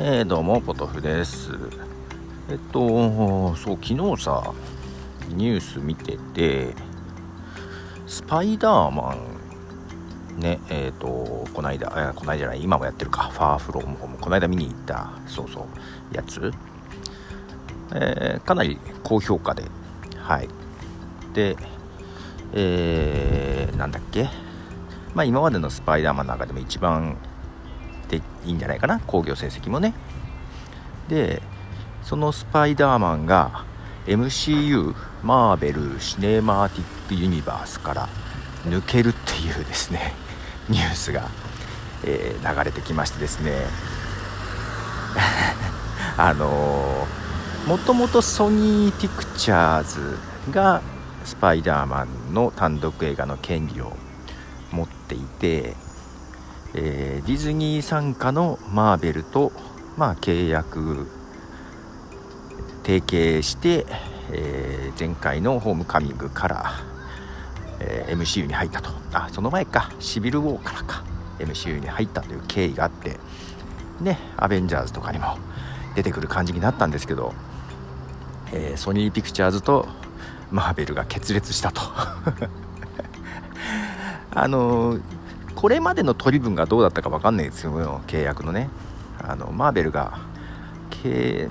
えー、どうもポトフです。えっとそう昨日さニュース見ててスパイダーマンねえっ、とこないだこないだじゃない今もやってるか。ファーフローもこの間見に行ったそうそうやつ、えー、かなり高評価ではい。でえー、なんだっけ。まあ今までのスパイダーマンの中でも一番でいいんじゃないかな興行成績もね。でそのスパイダーマンが MCU マーベル・シネマティック・ユニバースから抜けるっていうですね ニュースが、えー、流れてきましてですね。あのー、もともとソニー・ピクチャーズがスパイダーマンの単独映画の権利を持っていてえー、ディズニー傘下のマーベルと、まあ、契約提携して、えー、前回のホームカミングから、えー、MCU に入ったと。あその前か。シビル・ウォーからか。MCU に入ったという経緯があって。ねアベンジャーズとかにも出てくる感じになったんですけど、えー、ソニー・ピクチャーズとマーベルが決裂したと。あのーこれまでの取り分がどうだったか分かんないですよ契約のね。あのマーベルが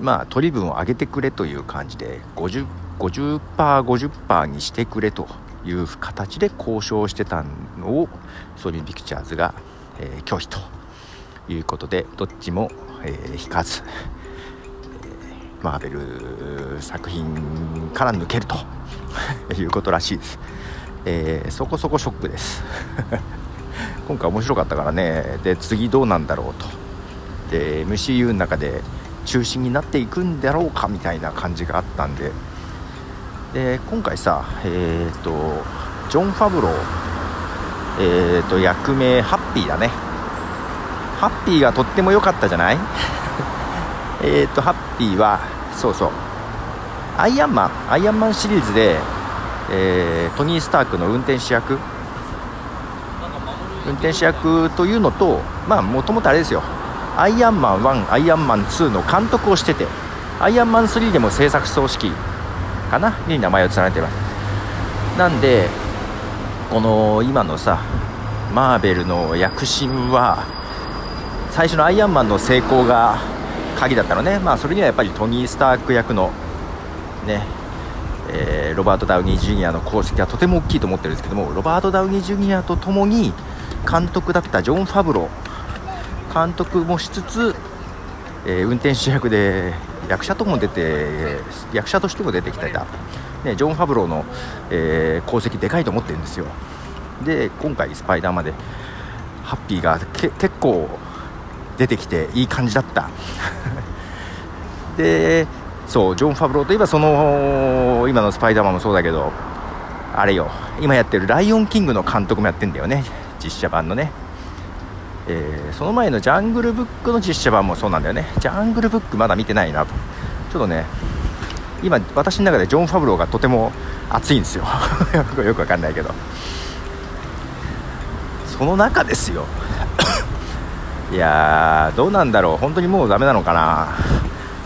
まあ、取り分を上げてくれという感じで 50%50% 50%にしてくれという形で交渉してたのをソニー・ピクチャーズが、えー、拒否ということでどっちも、えー、引かず、えー、マーベル作品から抜けるということらしいです、えー、そこそこショックです。今回面白かったからね。で次どうなんだろうと。で MCU の中で中心になっていくんだろうかみたいな感じがあったんで。で今回さえっ、ー、とジョン・ファブローえっ、ー、と役名ハッピーだね。ハッピーがとっても良かったじゃない？えっとハッピーはそうそう。アイアンマンアイアンマンシリーズで、えー、トニー・スタークの運転手役運転手役というのとまあもともとあれですよ。アイアンマン1アイアンマン2の監督をしててアイアンマン3でも制作総指揮かな？に名前を連ねてます。なんでこの今のさマーベルの躍進は最初のアイアンマンの成功が鍵だったのね。まあそれにはやっぱりトニー・スターク役のねえー、ロバート・ダウニー・ジュニアの功績はとても大きいと思ってるんですけどもロバート・ダウニー・ジュニアとともに監督だったジョン・ファブロー。監督もしつつ、えー、運転手役で役者とも出て役者としても出てきてた、ね、ジョン・ファブローの、えー、功績でかいと思ってるんですよ。で今回スパイダーまでハッピーが結構出てきていい感じだった。でそうジョン・ファブローといえばその今のスパイダーマンもそうだけどあれよ今やってる「ライオンキング」の監督もやってんだよね。実写版のね、えー、その前のジャングルブックの実写版もそうなんだよね。ジャングルブックまだ見てないなと。ちょっとね今私の中でジョン・ファブローがとても熱いんですよ。よくわかんないけど。その中ですよ。いやーどうなんだろう。本当にもうダメなのかな。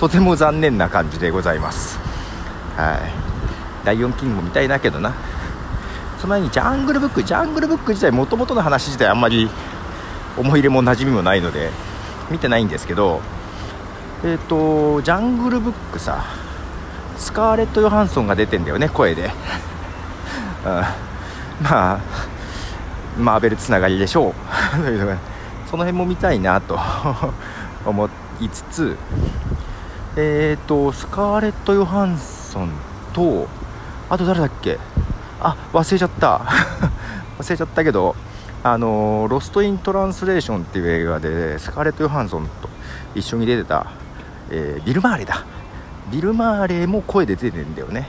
とても残念な感じでございます。はい。ライオンキングも見たいなけどな。その前にジャングルブックジャングルブック自体もともとの話自体あんまり思い入れも馴染みもないので見てないんですけどえっ、ー、とジャングルブックさスカーレット・ヨハンソンが出てんだよね声で、うん、まあマーベルつながりでしょう。というその辺も見たいなと 思いつつえっ、ー、とスカーレット・ヨハンソンとあと誰だっけ？あ忘れちゃった。忘れちゃったけどあのロスト・イン・トランスレーションっていう映画でスカーレット・ヨハンソンと一緒に出てた、えー、ビル・マーレだ。ビル・マーレも声で出てるんだよね。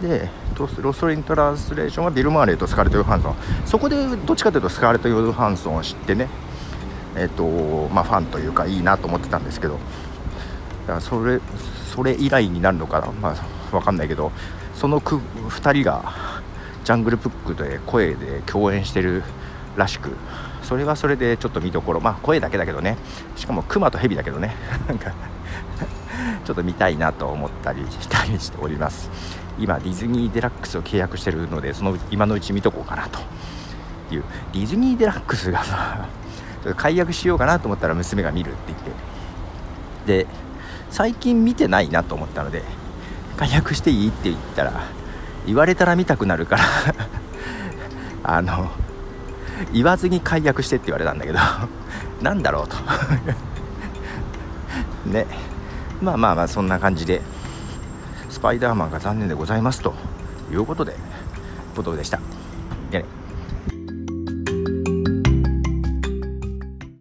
でロスト・イン・トランスレーションはビル・マーレとスカーレット・ヨハンソン。そこでどっちかというとスカーレット・ヨハンソンを知ってね。えっ、ー、とまあファンというかいいなと思ってたんですけど。だからそれそれ以来になるのかな。まあ分かんないけど。その2人がジャングルブックで声で共演してるらしくそれはそれでちょっと見どころ。まあ声だけだけどね。しかもクマとヘビだけどね。なんか ちょっと見たいなと思ったりしたりしております。今ディズニーデラックスを契約してるのでその今のうち見とこうかなと。いう。ディズニーデラックスがまあ解約しようかなと思ったら娘が見るって言って。で最近見てないなと思ったので解約していいって言ったら言われたら見たくなるから あの言わずに解約してって言われたんだけど 何だろうと。ね。まあまあまあそんな感じでスパイダーマンが残念でございますということでことでした。じゃね。